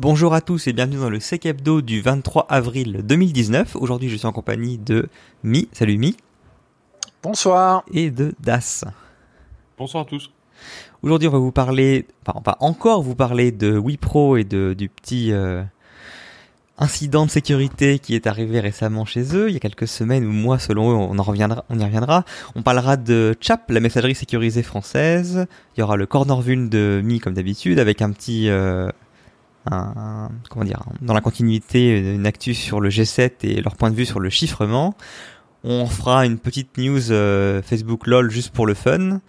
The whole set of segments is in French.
Bonjour à tous et bienvenue dans le Sec Hebdo du 23 avril 2019. Aujourd'hui, je suis en compagnie de Mi. Salut Mi. Bonsoir. Et de Das. Bonsoir à tous. Aujourd'hui, on va vous parler, enfin, on va encore vous parler de Wipro et de, du petit euh, incident de sécurité qui est arrivé récemment chez eux, il y a quelques semaines ou mois selon eux, on en reviendra, on y reviendra. On parlera de Chap, la messagerie sécurisée française. Il y aura le corner vune de Mi comme d'habitude avec un petit euh, comment dire, dans la continuité, une actu sur le G7 et leur point de vue sur le chiffrement. On fera une petite news euh, Facebook LOL juste pour le fun.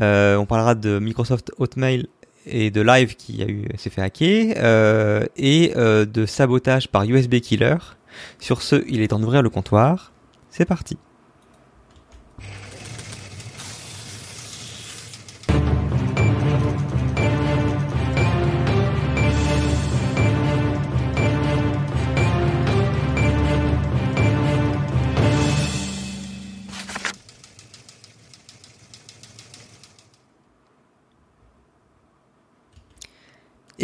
Euh, on parlera de Microsoft Hotmail et de Live qui a eu s'est fait hacker euh, et de sabotage par USB Killer. Sur ce, il est temps d'ouvrir le comptoir. C'est parti.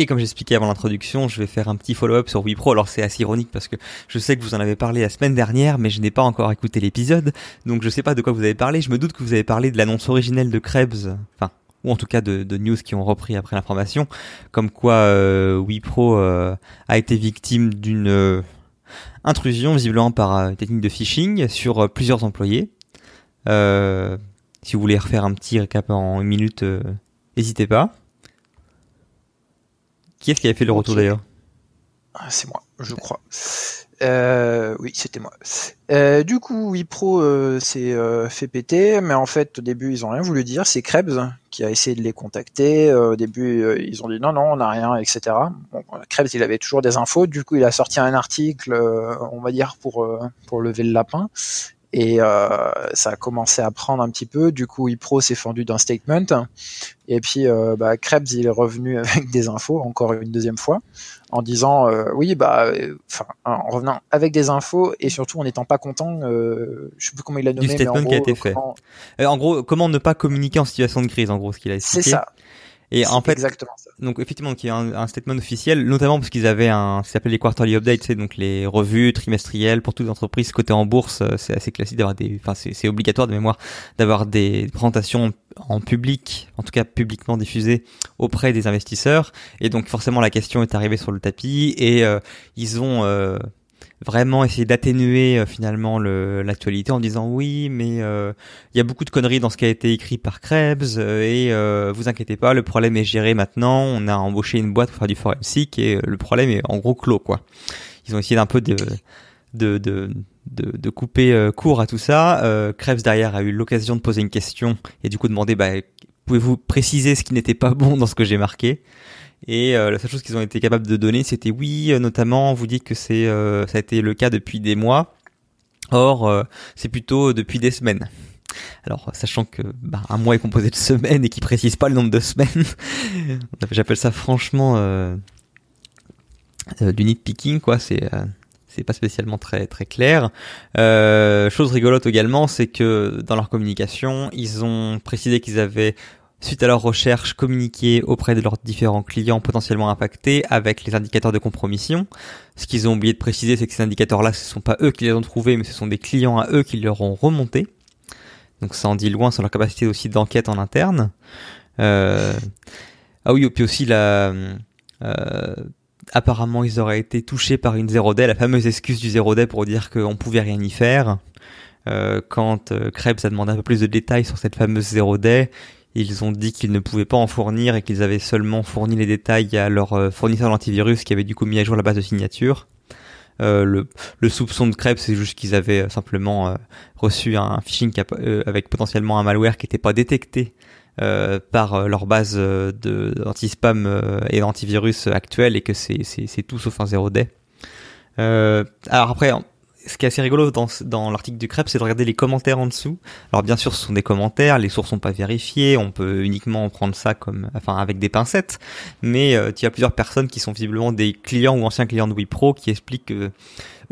Et comme j'expliquais avant l'introduction, je vais faire un petit follow-up sur Wipro. Alors c'est assez ironique parce que je sais que vous en avez parlé la semaine dernière, mais je n'ai pas encore écouté l'épisode, donc je sais pas de quoi vous avez parlé. Je me doute que vous avez parlé de l'annonce originelle de Krebs, enfin ou en tout cas de, news qui ont repris après l'information, comme quoi euh, Wipro euh, a été victime d'une euh, intrusion visiblement par euh, technique de phishing sur euh, plusieurs employés. si vous voulez refaire un petit récap en une minute, n'hésitez pas. Qui est-ce qui avait fait le retour d'ailleurs Ah, C'est moi, je crois. Euh, oui, c'était moi. Euh, du coup, Wipro euh, s'est euh, fait péter, mais en fait, au début, ils ont rien voulu dire. C'est Krebs qui a essayé de les contacter. Au début, ils ont dit non, non, on n'a rien, etc. Bon, Krebs, il avait toujours des infos. Du coup, il a sorti un article, on va dire, pour, pour lever le lapin. Et euh, ça a commencé à prendre un petit peu. Du coup, Wipro s'est fendu d'un statement. Et puis, euh, bah, Krebs, il est revenu avec des infos, encore une deuxième fois, en disant euh, oui, bah, euh, enfin, en revenant avec des infos et surtout en n'étant pas content. Euh, je sais plus comment il l'a nommé, mais en statement qui a gros, été fait. comment- Euh, En gros, comment ne pas communiquer en situation de crise, en gros, ce qu'il a C'est expliqué. ça. Et en C'est fait, exactement ça. Donc effectivement, il y a un, un statement officiel, notamment parce qu'ils avaient un, ça s'appelle les quarterly updates, c'est donc les revues trimestrielles pour toutes les entreprises cotées en bourse. euh, C'est assez classique d'avoir des, enfin c'est c'est obligatoire de mémoire d'avoir des présentations en public, en tout cas publiquement diffusées auprès des investisseurs. Et donc forcément la question est arrivée sur le tapis et euh, ils ont euh, vraiment essayé d'atténuer euh, finalement le- l'actualité en disant oui mais euh, il y a beaucoup de conneries dans ce qui a été écrit par Krebs euh, et euh, vous inquiétez pas le problème est géré maintenant. On a embauché une boîte pour faire du forensic et le problème est en gros clos quoi. Ils ont essayé d'un peu de de, de de, de couper court à tout ça. Euh, Krebs derrière a eu l'occasion de poser une question et du coup demander bah, pouvez-vous préciser ce qui n'était pas bon dans ce que j'ai marqué? Et euh, la seule chose qu'ils ont été capables de donner, c'était oui, euh, notamment, vous dites que c'est, euh, ça a été le cas depuis des mois. Or, euh, c'est plutôt depuis des semaines. Alors, sachant que bah, un mois est composé de semaines et qui précise pas le nombre de semaines, j'appelle ça franchement euh, euh, du nitpicking, quoi. C'est c'est pas spécialement très très clair. Euh, chose rigolote également, c'est que dans leur communication, ils ont précisé qu'ils avaient suite à leur recherche, communiqué auprès de leurs différents clients potentiellement impactés avec les indicateurs de compromission. Ce qu'ils ont oublié de préciser, c'est que ces indicateurs-là, ce sont pas eux qui les ont trouvés, mais ce sont des clients à eux qui leur ont remonté. Donc ça en dit loin sur leur capacité aussi d'enquête en interne. Euh... Ah oui, et puis aussi la... Euh... Apparemment, ils auraient été touchés par une zéro day, la fameuse excuse du zéro day pour dire qu'on pouvait rien y faire. Euh, quand euh, Krebs a demandé un peu plus de détails sur cette fameuse zéro day, ils ont dit qu'ils ne pouvaient pas en fournir et qu'ils avaient seulement fourni les détails à leur euh, fournisseur d'antivirus qui avait du coup mis à jour la base de signature. Euh, le, le soupçon de Krebs, c'est juste qu'ils avaient euh, simplement euh, reçu un phishing avec potentiellement un malware qui n'était pas détecté par leur base d'anti-spam et d'antivirus actuelle et que c'est tout sauf un zéro day. Alors après, ce qui est assez rigolo dans, dans l'article du Crêpe, c'est de regarder les commentaires en dessous. Alors bien sûr, ce sont des commentaires, les sources sont pas vérifiées, on peut uniquement prendre ça comme, enfin, avec des pincettes. Mais euh, il y a plusieurs personnes qui sont visiblement des clients ou anciens clients de Wipro qui expliquent que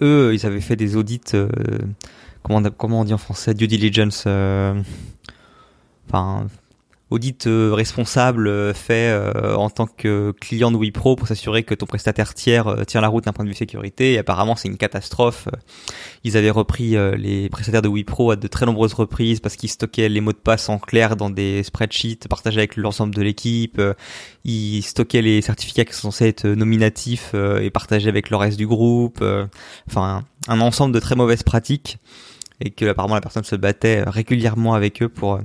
eux, ils avaient fait des audits. euh, comment, on- comment on dit en français, due diligence. euh, Enfin, audit euh, responsable euh, fait euh, en tant que client de Wipro pour s'assurer que ton prestataire tiers tient la route d'un point de vue sécurité. Apparemment, c'est une catastrophe. Ils avaient repris les prestataires de Wipro à de très nombreuses reprises parce qu'ils stockaient les mots de passe en clair dans des spreadsheets partagés avec l'ensemble de l'équipe. Ils stockaient les certificats qui sont censés être nominatifs et partagés avec le reste du groupe. Enfin, un ensemble de très mauvaises pratiques et que apparemment la personne se battait régulièrement avec eux pour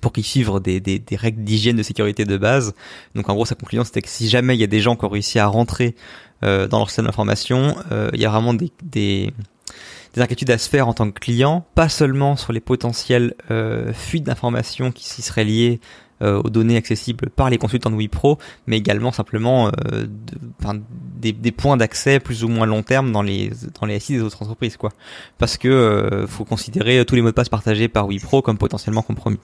pour qu'ils suivent des, des, des règles d'hygiène de sécurité de base. Donc en gros, sa conclusion, c'était que si jamais il y a des gens qui ont réussi à rentrer euh, dans leur système d'information, euh, il y a vraiment des, des, des, inquiétudes à se faire en tant que client, pas seulement sur les potentielles euh, fuites d'informations qui s'y seraient liées euh, aux données accessibles par les consultants de Wipro, mais également simplement de, des, des, points d'accès plus ou moins long terme dans les dans les SI des autres entreprises, quoi. Parce que faut considérer tous les mots de passe partagés par Wipro comme potentiellement compromis.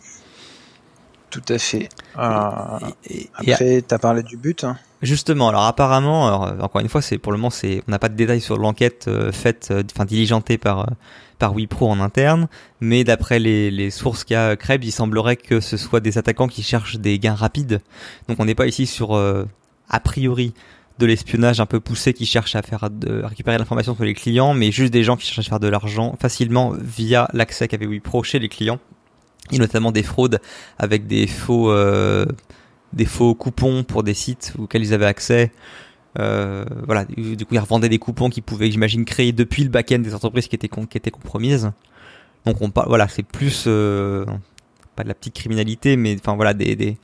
Tout à fait. Euh, et, après, tu as parlé du but. Hein. Justement, alors apparemment, alors, encore une fois, c'est pour le moment, c'est on n'a pas de détails sur l'enquête euh, faite, euh, enfin diligentée par par Wipro en interne, mais d'après les, les sources qu'a Krebs, il semblerait que ce soit des attaquants qui cherchent des gains rapides. Donc on n'est pas ici sur a priori de l'espionnage un peu poussé qui cherche à faire de récupérer l'information sur les clients, mais juste des gens qui cherchent à faire de l'argent facilement via l'accès qu'avait Wipro chez les clients et notamment des fraudes avec des faux euh, des faux coupons pour des sites auxquels ils avaient accès. Euh, voilà, du coup ils revendaient des coupons qu'ils pouvaient, j'imagine, créer depuis le back-end des entreprises qui étaient qui étaient compromises. Donc on parle, voilà, c'est plus euh, pas de la petite criminalité, mais enfin voilà des, des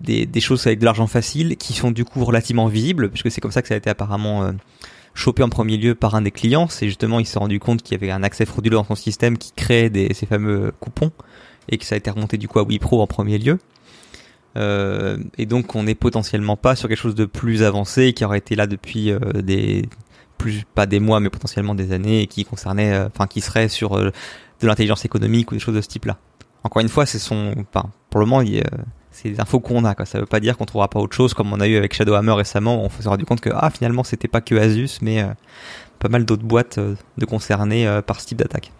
des, des choses avec de l'argent facile qui sont du coup relativement visibles, puisque c'est comme ça que ça a été apparemment euh, chopé en premier lieu par un des clients. C'est justement il s'est rendu compte qu'il y avait un accès frauduleux dans son système qui créait des, ces fameux coupons et que ça a été remonté du coup à Wipro en premier lieu. Euh, et donc on n'est potentiellement pas sur quelque chose de plus avancé qui aurait été là depuis euh, des plus pas des mois mais potentiellement des années et qui concernait euh, enfin qui serait sur de l'intelligence économique ou des choses de ce type-là. Encore une fois, c'est son enfin pour le moment c'est des infos qu'on a quoi. Ça veut pas dire qu'on trouvera pas autre chose comme on a eu avec Shadowhammer récemment où on s'est rendu compte que ah finalement c'était pas que Asus mais pas mal d'autres boîtes de concernées par ce type d'attaque.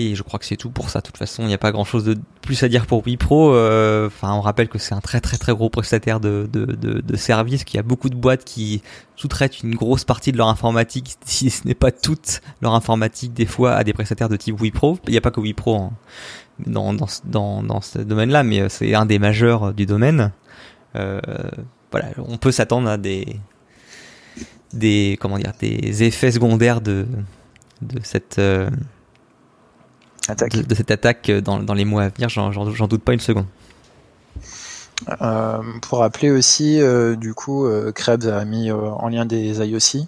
Et je crois que c'est tout pour ça. De toute façon, il n'y a pas grand chose de plus à dire pour Wipro. Euh, enfin, on rappelle que c'est un très très très gros prestataire de, de, de, de services, qu'il y a beaucoup de boîtes qui sous-traitent une grosse partie de leur informatique, si ce n'est pas toute leur informatique, des fois à des prestataires de type Wipro. Il n'y a pas que Wipro dans, dans, dans, dans ce domaine-là, mais euh, c'est un des majeurs du domaine. Euh, voilà, on peut s'attendre à des des comment dire des effets secondaires de de cette euh, de, cette attaque dans, dans, les mois à venir, j'en doute pas une seconde. Euh, pour rappeler aussi, euh, du coup, euh, Krebs a mis en lien des IOC.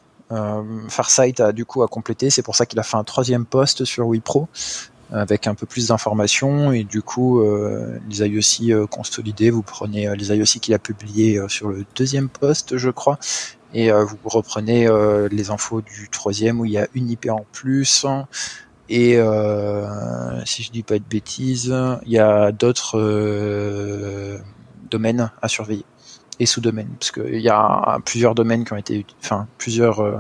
Farsight a du coup à compléter, c'est pour ça qu'il a fait un troisième poste sur WePro avec un peu plus d'informations et du coup les IOC consolidés, vous prenez les IOC qu'il a publiés sur le deuxième poste, je crois, et vous reprenez les infos du troisième où il y a une IP en plus. Et euh, si je dis pas de bêtises, il y a d'autres euh, domaines à surveiller et sous-domaines, parce qu'il y a plusieurs domaines qui ont été, enfin plusieurs, euh,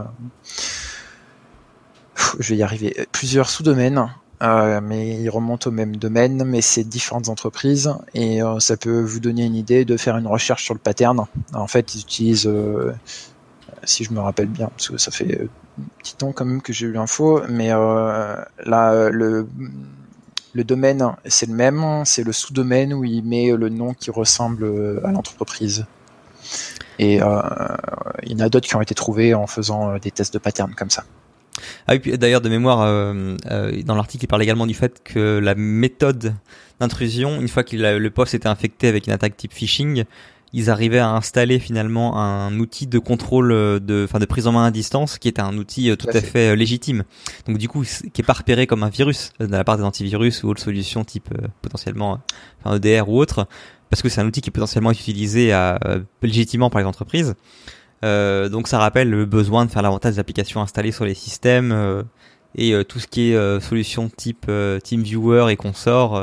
je vais y arriver, plusieurs sous-domaines, mais ils remontent au même domaine, mais c'est différentes entreprises et ça peut vous donner une idée de faire une recherche sur le pattern. En fait, ils utilisent, si je me rappelle bien, parce que ça fait petit temps quand même que j'ai eu l'info, mais euh, là, le, le domaine, c'est le même, c'est le sous-domaine où il met le nom qui ressemble euh, à l'entreprise. Et euh, il y en a d'autres qui ont été trouvés en faisant des tests de pattern comme ça. Ah oui, d'ailleurs de mémoire, dans l'article, il parle également du fait que la méthode d'intrusion, une fois que le poste était infecté avec une attaque type phishing, ils arrivaient à installer finalement un outil de contrôle euh, de, enfin de prise en main à distance, qui était un outil euh, tout à fait euh, légitime. Donc du coup, qui est pas repéré comme un virus de la part des antivirus ou autres solutions type potentiellement enfin, EDR ou autre, parce que c'est un outil qui est potentiellement utilisé à, légitimement par les entreprises. Euh, donc ça rappelle le besoin de faire l'avantage des applications installées sur les systèmes et tout ce qui est solution type TeamViewer et consorts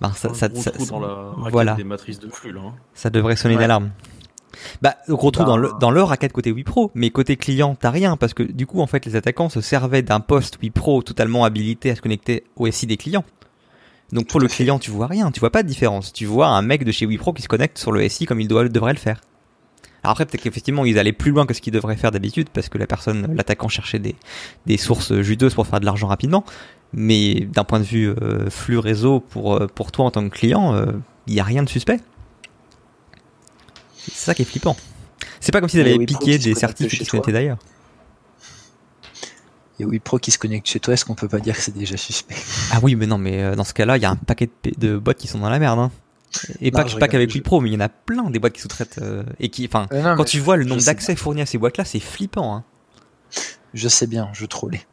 bah, ça, ça, ça, dans la voilà. des matrices de flux là. Hein. Ça devrait sonner une alarme. Bah, gros trou dans, le, dans leur raquette côté Wipro, mais côté client, t'as rien, parce que du coup, en fait, les attaquants se servaient d'un poste Wipro totalement habilité à se connecter au SI des clients. Donc pour le client, tu vois rien, tu vois pas de différence. Tu vois un mec de chez Wipro qui se connecte sur le SI comme il doit, devrait le faire. Alors après, peut-être qu'effectivement, ils allaient plus loin que ce qu'ils devraient faire d'habitude, parce que la personne, l'attaquant, cherchait des, des sources juteuses pour faire de l'argent rapidement. Mais d'un point de vue euh, flux réseau, pour, euh, pour toi en tant que client, il euh, n'y a rien de suspect. C'est ça qui est flippant. C'est pas comme s'ils avaient piqué des certificats qui étaient d'ailleurs. Et Wipro qui se connecte chez toi, est-ce qu'on peut pas dire que c'est déjà suspect? Ah oui, mais non, mais dans ce cas-là, il y a un paquet de, de boîtes qui sont dans la merde. Hein. Et pas, pas qu'avec Wipro, mais il y en a plein des boîtes qui sous-traitent euh, et qui, enfin, euh, quand tu vois le nombre d'accès fournis à ces boîtes-là, c'est flippant. Hein. Je sais bien, je trollais.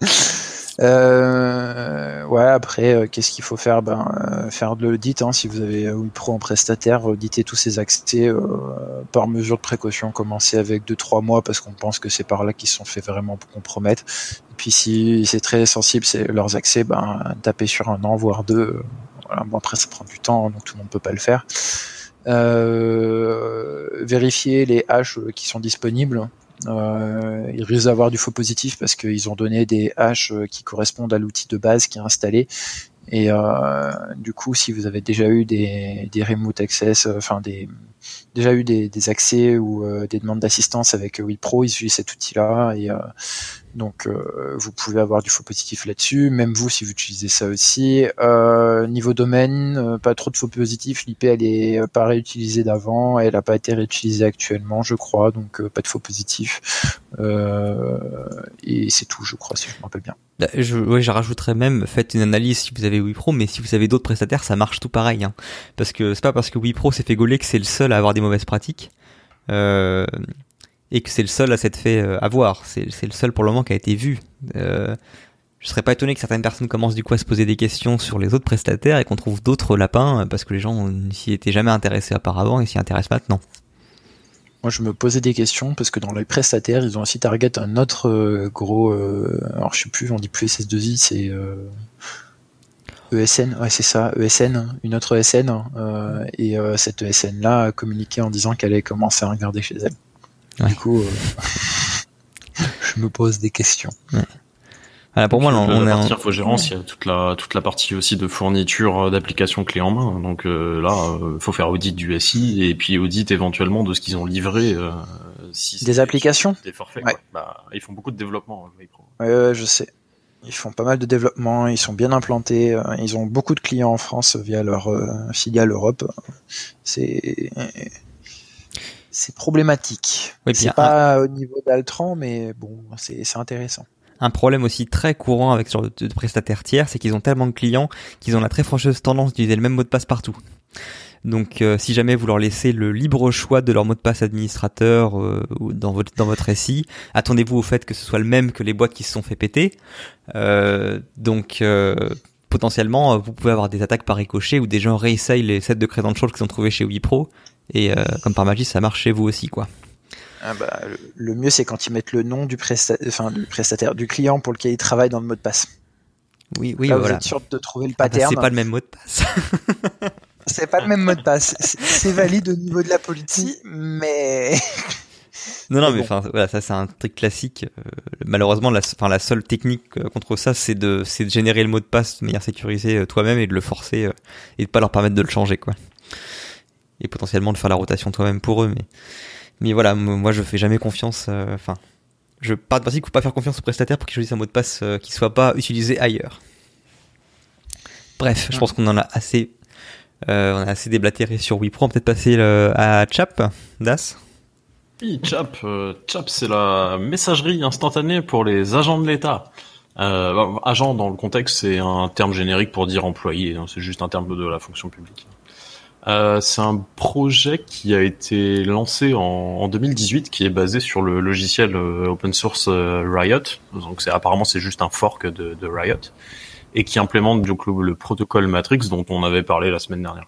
euh, ouais, après, euh, qu'est-ce qu'il faut faire? Ben, faire de l'audit. Hein, si vous avez Wipro en prestataire, auditer tous ces accès par mesure de précaution. Commencer avec 2-3 mois parce qu'on pense que c'est par là qu'ils se sont fait vraiment compromettre. Et puis si c'est très sensible, c'est leurs accès, ben taper sur un an voire deux bon, après, ça prend du temps, donc tout le monde peut pas le faire. Euh, vérifier les haches qui sont disponibles. Euh, il risque d'avoir du faux positif parce qu'ils ont donné des haches qui correspondent à l'outil de base qui est installé. Et euh, du coup, si vous avez déjà eu des, des remote access, enfin des déjà eu des, des accès ou des demandes d'assistance avec Wipro, ils utilisent cet outil-là et donc euh, vous pouvez avoir du faux positif là-dessus, même vous si vous utilisez ça aussi. Euh, niveau domaine, euh, pas trop de faux positifs, l'IP elle est pas réutilisée d'avant, elle n'a pas été réutilisée actuellement je crois, donc pas de faux positifs. et c'est tout je crois si je me rappelle bien. Bah, je, rajouterais même, faites une analyse si vous avez Wipro, mais si vous avez d'autres prestataires, ça marche tout pareil. Hein. Parce que c'est pas parce que Wipro s'est fait gauler que c'est le seul à avoir des mauvaises pratiques. Et que c'est le seul à s'être fait euh, avoir. C'est le seul pour le moment qui a été vu. Euh, je serais pas étonné que certaines personnes commencent du coup à se poser des questions sur les autres prestataires et qu'on trouve d'autres lapins euh, parce que les gens s'y étaient jamais intéressés auparavant et s'y intéressent maintenant. Moi, je me posais des questions parce que dans les prestataires, ils ont aussi target un autre gros. alors, je sais plus, on dit plus SS2I, c'est ESN. Ouais, c'est ça, ESN, une autre ESN. et cette ESN là a communiqué en disant qu'elle allait commencer à regarder chez elle. Du coup, euh, je me pose des questions. Ouais. pour moi, on, est en infogérance, il y a toute la toute la partie aussi de fourniture euh, d'applications clés en main. Donc euh, là, il faut faire audit du SI et puis audit éventuellement de ce qu'ils ont livré. si des applications, des forfaits. Bah, ils font beaucoup de développement. Hein, je sais. Ils font pas mal de développement, ils sont bien implantés, ils ont beaucoup de clients en France via leur filiale Europe. C'est c'est problématique. c'est pas au niveau d'Altran, mais bon, c'est intéressant. Un problème aussi très courant avec ce genre de, prestataires tiers, c'est qu'ils ont tellement de clients qu'ils ont la très fâcheuse tendance d'utiliser le même mot de passe partout. Donc, euh, si jamais vous leur laissez le libre choix de leur mot de passe administrateur euh, dans votre dans votre SI, attendez-vous au fait que ce soit le même que les boîtes qui se sont fait péter. Euh, donc, potentiellement, vous pouvez avoir des attaques par ricochet où des gens réessayent les sets de credentials qu'ils ont trouvés chez Wipro et euh, comme par magie, ça marche chez vous aussi, quoi. Ah bah, le, mieux, c'est quand ils mettent le nom du, enfin, du prestataire, du client pour lequel ils travaillent dans le mot de passe. Oui, oui, voilà. Vous êtes sûr de trouver le ah bah, pattern. c'est pas le même mot de passe. c'est pas le même mot de passe. C'est valide au niveau de la politique, mais. Non, non, mais enfin, voilà, ça c'est un truc classique. Euh, malheureusement, la, seule technique euh, contre ça, c'est de, c'est de générer le mot de passe de manière sécurisée toi-même et de le forcer et de pas leur permettre de le changer, quoi et potentiellement de faire la rotation toi-même pour eux. Mais, mais voilà, moi je fais jamais confiance. Euh, enfin, je pars de principe qu'il faut pas faire confiance aux prestataires pour qu'ils choisissent un mot de passe euh, qui soit pas utilisé ailleurs. Bref, je pense qu'on en a assez, euh, on a assez déblatéré sur Wipro. On peut peut-être passer à Chap, Das. Oui, Chap, Chap, c'est la messagerie instantanée pour les agents de l'État. Euh, agent dans le contexte, c'est un terme générique pour dire employé. Hein, c'est juste un terme de la fonction publique. Euh, c'est un projet qui a été lancé en, en, 2018, qui est basé sur le logiciel euh, open source euh, Riot. Donc c'est apparemment c'est juste un fork de, de, Riot et qui implémente du coup le protocole Matrix dont on avait parlé la semaine dernière.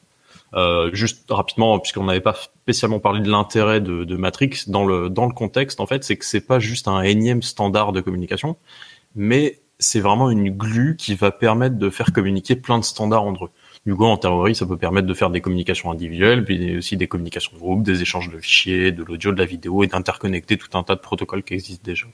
Euh, juste rapidement, puisqu'on n'avait pas spécialement parlé de l'intérêt de, de, Matrix dans le dans le contexte, en fait, c'est que c'est pas juste un énième standard de communication, mais c'est vraiment une glue qui va permettre de faire communiquer plein de standards entre eux. Du en théorie, ça peut permettre de faire des communications individuelles, puis aussi des communications de groupe, des échanges de fichiers, de l'audio, de la vidéo, et d'interconnecter tout un tas de protocoles qui existent déjà.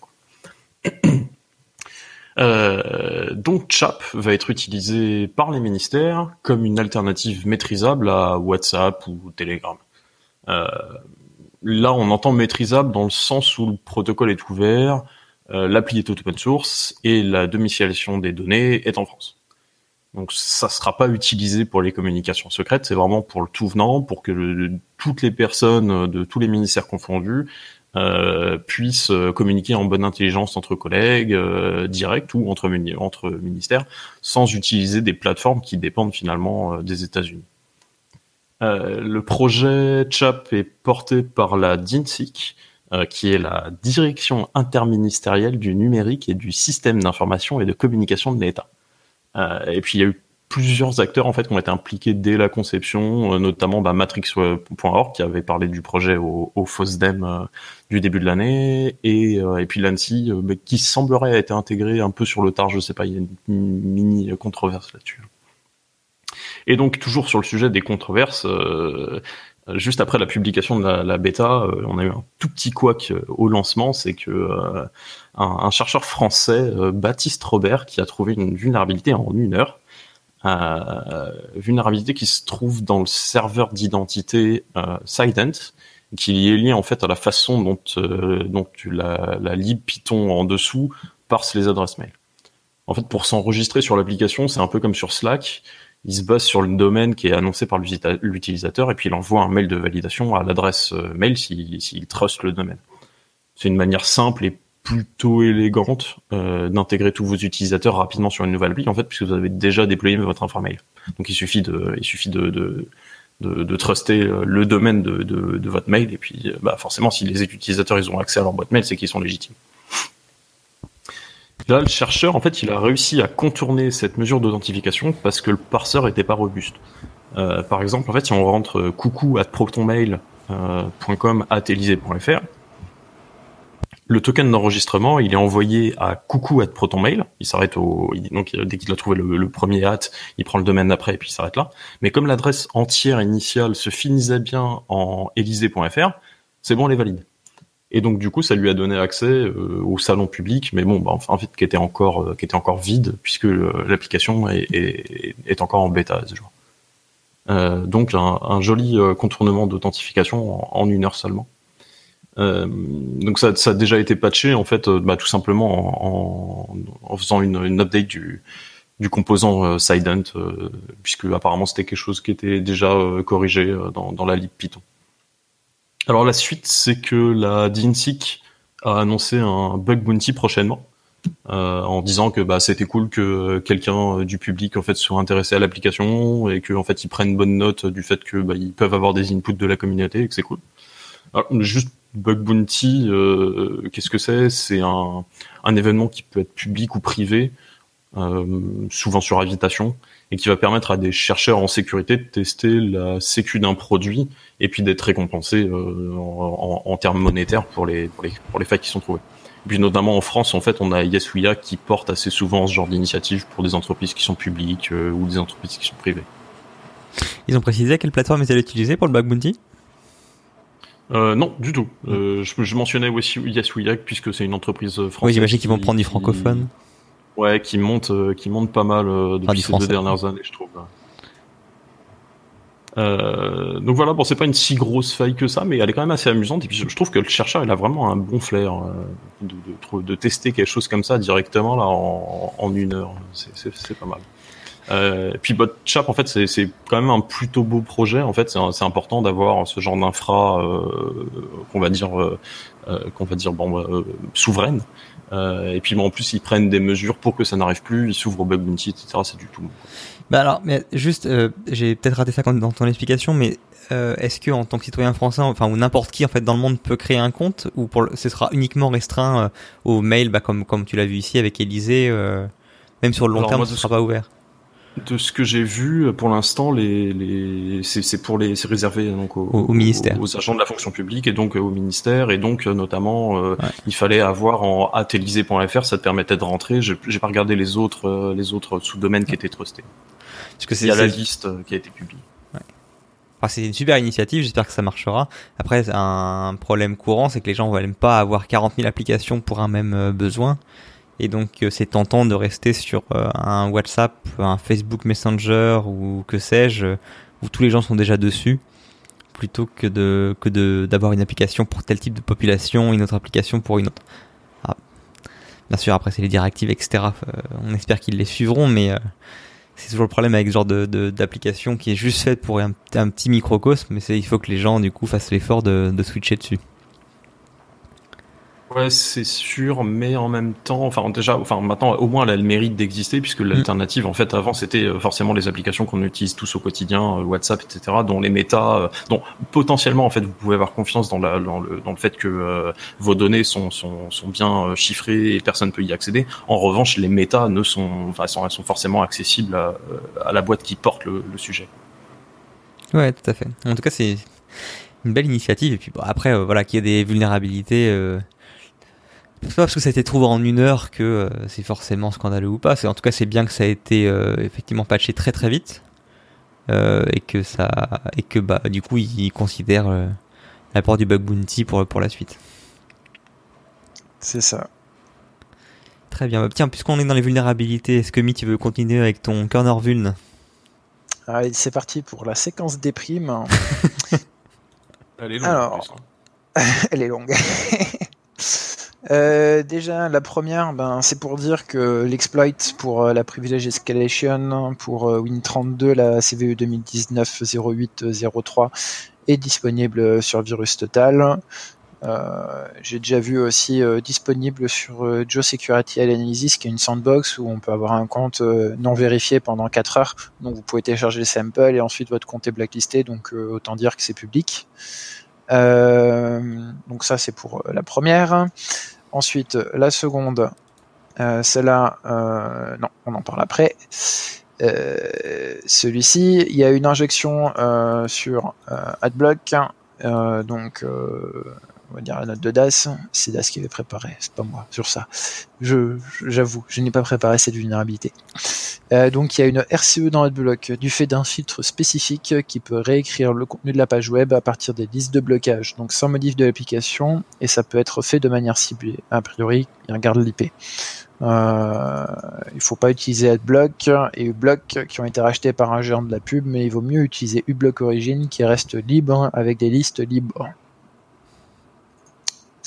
Euh, donc Chat va être utilisé par les ministères comme une alternative maîtrisable à WhatsApp ou Telegram. Euh, là, on entend maîtrisable dans le sens où le protocole est ouvert, euh, l'appli est open source et la domiciliation des données est en France. Donc ça sera pas utilisé pour les communications secrètes, c'est vraiment pour le tout venant, pour que toutes les personnes de tous les ministères confondus euh, puissent euh, communiquer en bonne intelligence entre collègues, euh, ou entre, entre ministères, sans utiliser des plateformes qui dépendent finalement euh, des États-Unis. le projet CHAP est porté par la DINSIC, qui est la Direction interministérielle du numérique et du système d'information et de communication de l'État. Et puis il y a eu plusieurs acteurs en fait qui ont été impliqués dès la conception, euh, notamment bah, Matrix.org qui avait parlé du projet au, au FOSDEM euh, du début de l'année, et, euh, et puis l'ANSI bah, qui semblerait été intégré un peu sur le tard, je sais pas, il y a une mini controverse là-dessus. Et donc toujours sur le sujet des controverses, juste après la publication de la, la bêta, on a eu un tout petit couac au lancement, c'est que un, chercheur français, Baptiste Robert, qui a trouvé une vulnérabilité en une heure, euh, vulnérabilité qui se trouve dans le serveur d'identité euh, Sident, qui est lié en fait à la façon dont, euh, dont la, la lib Python en dessous parse les adresses mail. En fait, pour s'enregistrer sur l'application, c'est un peu comme sur Slack. Il se base sur le domaine qui est annoncé par l'utilisateur et puis il envoie un mail de validation à l'adresse euh, mail s'il si, trust le domaine. C'est une manière simple et plutôt élégante euh, d'intégrer tous vos utilisateurs rapidement sur une nouvelle appli en fait puisque vous avez déjà déployé votre informamail. Donc il suffit de il suffit de de, de, de truster euh, le domaine de, de, de, votre mail et puis euh, bah forcément si les utilisateurs ils ont accès à leur boîte mail c'est qu'ils sont légitimes. Là, le chercheur, en fait, il a réussi à contourner cette mesure d'authentification parce que le parseur était pas robuste. Euh, par exemple, en fait, si on rentre coucou at protonmail.com at le token d'enregistrement, il est envoyé à coucou at protonmail. Il s'arrête au, donc dès qu'il a trouvé le, premier at, il prend le domaine d'après et puis il s'arrête là. Mais comme l'adresse entière initiale se finissait bien en élysée.fr, c'est bon, on les valide. Et donc du coup, ça lui a donné accès euh, au salon public, mais bon, bah, en fait, qui était encore, euh, qui était encore vide puisque euh, l'application est, est, encore en bêta à ce jour. donc un, joli contournement d'authentification en une heure seulement. Euh, donc ça, a déjà été patché en fait, euh, bah, tout simplement en, faisant une, update du, composant euh, Sident, euh, puisque apparemment c'était quelque chose qui était déjà corrigé dans, la lib Python. Alors la suite, c'est que la DINSIC a annoncé un bug bounty prochainement. En disant que bah, c'était cool que quelqu'un du public en fait soit intéressé à l'application et que en fait ils prennent bonne note du fait que bah, peuvent avoir des inputs de la communauté et que c'est cool. Juste Bug Bounty, euh, qu'est-ce que c'est? C'est un, un, événement qui peut être public ou privé, euh, souvent sur invitation, et qui va permettre à des chercheurs en sécurité de tester la sécu d'un produit et puis d'être récompensés euh, en, en, termes monétaires pour les, pour les, pour les failles qui sont trouvées. Et puis notamment en France, en fait, on a YesWia qui porte assez souvent ce genre d'initiative pour des entreprises qui sont publiques ou des entreprises qui sont privées. Ils ont précisé quelle plateforme ils allaient utiliser pour le Bug Bounty? Euh, non, du tout. Euh, je, je, mentionnais Yes puisque c'est une entreprise française. Oui, j'imagine qu'ils vont prendre du francophone. Ouais, qui monte, euh, qui monte pas mal euh, depuis ces deux dernières années, je trouve. Euh, donc voilà, bon, c'est pas une si grosse faille que ça, mais elle est quand même assez amusante. Et puis je, trouve que le chercheur, il a vraiment un bon flair euh, de, de, de, tester quelque chose comme ça directement là en, en une heure. C'est pas mal. Euh, et puis BotChap, en fait, c'est quand même un plutôt beau projet. En fait, c'est important d'avoir ce genre d'infra euh, qu'on va dire euh, euh qu'on va dire bon euh, souveraine. Euh, et puis bon, en plus, ils prennent des mesures pour que ça n'arrive plus. Ils s'ouvrent au bug bounty, etc. C'est du tout. Bah alors, mais juste, j'ai peut-être raté ça dans ton explication, mais est-ce que en tant que citoyen français, enfin ou n'importe qui en fait dans le monde peut créer un compte ou pour ce sera uniquement restreint au mail, bah, comme comme tu l'as vu ici avec Élysée, même sur le long terme, ce sera pas ouvert? De ce que j'ai vu, pour l'instant, les, les c'est pour les, c'est réservé donc au, au, ministère, aux, agents de la fonction publique et donc euh, au ministère et donc euh, notamment, euh, il fallait avoir en atelysé.fr, ça te permettait de rentrer. J'ai pas regardé les autres, les autres sous-domaines qui étaient trustés. Parce que c'est il y a la liste qui a été publiée. Enfin, c'est une super initiative, j'espère que ça marchera. Après, un problème courant, c'est que les gens veulent pas avoir 40 000 applications pour un même besoin Et donc c'est tentant de rester sur un WhatsApp, un Facebook Messenger ou que sais-je, où tous les gens sont déjà dessus, plutôt que de que de d'avoir une application pour tel type de population, une autre application pour une autre. Ah. Bien sûr, après c'est les directives, etc. on espère qu'ils les suivront, mais c'est toujours le problème avec ce genre de d'application qui est juste faite pour un, petit microcosme, mais il faut que les gens du coup fassent l'effort de switcher dessus. Ouais, c'est sûr, mais en même temps, enfin déjà, enfin maintenant, au moins, elle a le mérite d'exister puisque mm. l'alternative, en fait, avant, c'était euh, forcément les applications qu'on utilise tous au quotidien, euh, WhatsApp, etc., dont les méta, euh, dont potentiellement, en fait, vous pouvez avoir confiance dans, la, dans, le, dans le fait que vos données sont, sont, sont bien chiffrées et personne peut y accéder. En revanche, les méta ne sont, enfin, sont, elles sont forcément accessibles à, à la boîte qui porte le, le sujet. Ouais, tout à fait. En tout cas, c'est une belle initiative. Et puis bon, après, voilà, qu'il y ait des vulnérabilités c'est pas parce que ça a été trouvé en une heure que euh, c'est forcément scandaleux ou pas. C'est en tout cas c'est bien que ça a été euh, effectivement patché très très vite euh, et que ça et que bah du coup ils considèrent l'apport du bug bounty pour pour la suite. C'est ça. Très bien. Bah, tiens, puisqu'on est dans les vulnérabilités, est-ce que Mi tu veux continuer avec ton corner vuln? Allez, c'est parti pour la séquence des primes. Elle est longue. Alors, hein. elle est longue. Euh, déjà, la première, ben, c'est pour dire que l'exploit pour euh, la privilege escalation pour euh, Win32, la CVE 2019-08-03, est disponible sur Virus Total. J'ai déjà vu aussi disponible sur Joe Security Analysis, qui est une sandbox où on peut avoir un compte non vérifié pendant 4 heures. Donc vous pouvez télécharger le sample et ensuite votre compte est blacklisté, donc autant dire que c'est public. Donc ça c'est pour la première. Ensuite, la seconde, euh, celle-là, euh, non, on en parle après. Euh, celui-ci, il y a une injection sur AdBlock, donc on va dire la note de DAS, c'est DAS qui avait préparé, c'est pas moi sur ça. Je, j'avoue, je n'ai pas préparé cette vulnérabilité. Euh, donc il y a une RCE dans AdBlock du fait d'un filtre spécifique qui peut réécrire le contenu de la page web à partir des listes de blocage, donc sans modif de l'application, et ça peut être fait de manière ciblée. A priori, il regarde l'IP. Euh, il faut pas utiliser AdBlock et uBlock qui ont été rachetés par un géant de la pub, mais il vaut mieux utiliser uBlock Origin qui reste libre avec des listes libres.